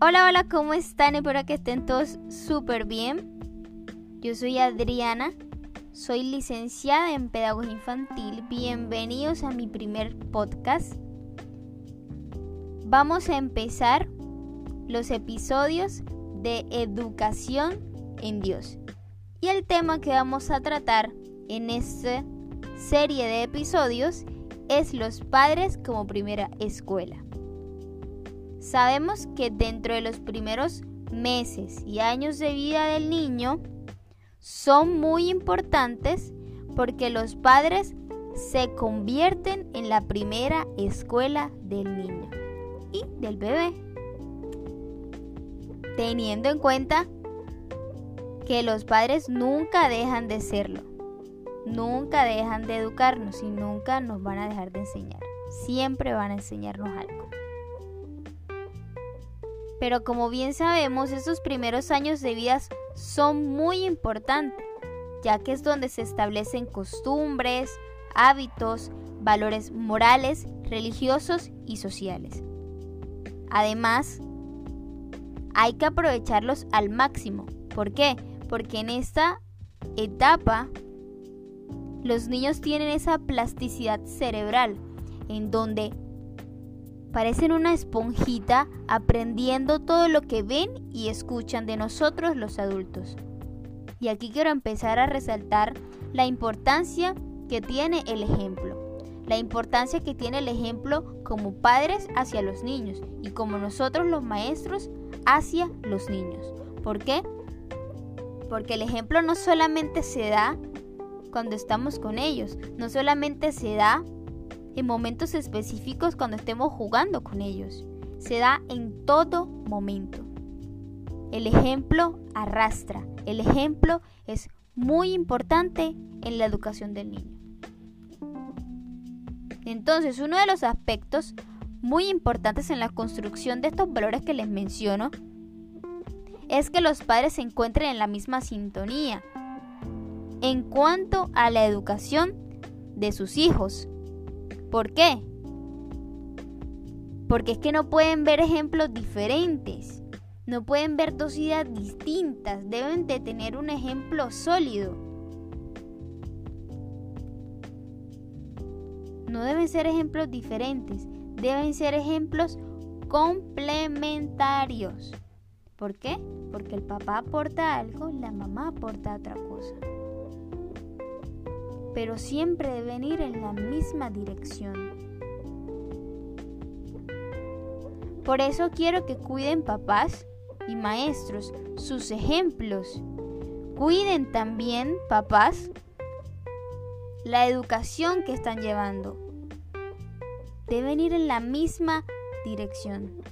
Hola, hola, ¿cómo están? Espero que estén todos súper bien. Yo soy Adriana, soy licenciada en Pedagogía Infantil. Bienvenidos a mi primer podcast. Vamos a empezar los episodios de Educación en Dios. Y el tema que vamos a tratar en esta serie de episodios es los padres como primera escuela. Sabemos que dentro de los primeros meses y años de vida del niño son muy importantes porque los padres se convierten en la primera escuela del niño y del bebé. Teniendo en cuenta que los padres nunca dejan de serlo, nunca dejan de educarnos y nunca nos van a dejar de enseñar. Siempre van a enseñarnos algo. Pero como bien sabemos, esos primeros años de vida son muy importantes, ya que es donde se establecen costumbres, hábitos, valores morales, religiosos y sociales. Además, hay que aprovecharlos al máximo. ¿Por qué? Porque en esta etapa los niños tienen esa plasticidad cerebral en donde Parecen una esponjita aprendiendo todo lo que ven y escuchan de nosotros los adultos. Y aquí quiero empezar a resaltar la importancia que tiene el ejemplo. La importancia que tiene el ejemplo como padres hacia los niños y como nosotros los maestros hacia los niños. ¿Por qué? Porque el ejemplo no solamente se da cuando estamos con ellos, no solamente se da en momentos específicos cuando estemos jugando con ellos. Se da en todo momento. El ejemplo arrastra. El ejemplo es muy importante en la educación del niño. Entonces, uno de los aspectos muy importantes en la construcción de estos valores que les menciono es que los padres se encuentren en la misma sintonía en cuanto a la educación de sus hijos. ¿Por qué? Porque es que no pueden ver ejemplos diferentes, no pueden ver dos ideas distintas, deben de tener un ejemplo sólido. No deben ser ejemplos diferentes, deben ser ejemplos complementarios. ¿Por qué? Porque el papá aporta algo, la mamá aporta otra cosa pero siempre deben ir en la misma dirección. Por eso quiero que cuiden papás y maestros sus ejemplos. Cuiden también papás la educación que están llevando. Deben ir en la misma dirección.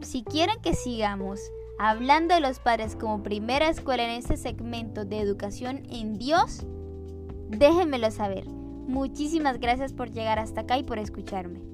Si quieren que sigamos hablando de los padres como primera escuela en este segmento de educación en Dios, déjenmelo saber. Muchísimas gracias por llegar hasta acá y por escucharme.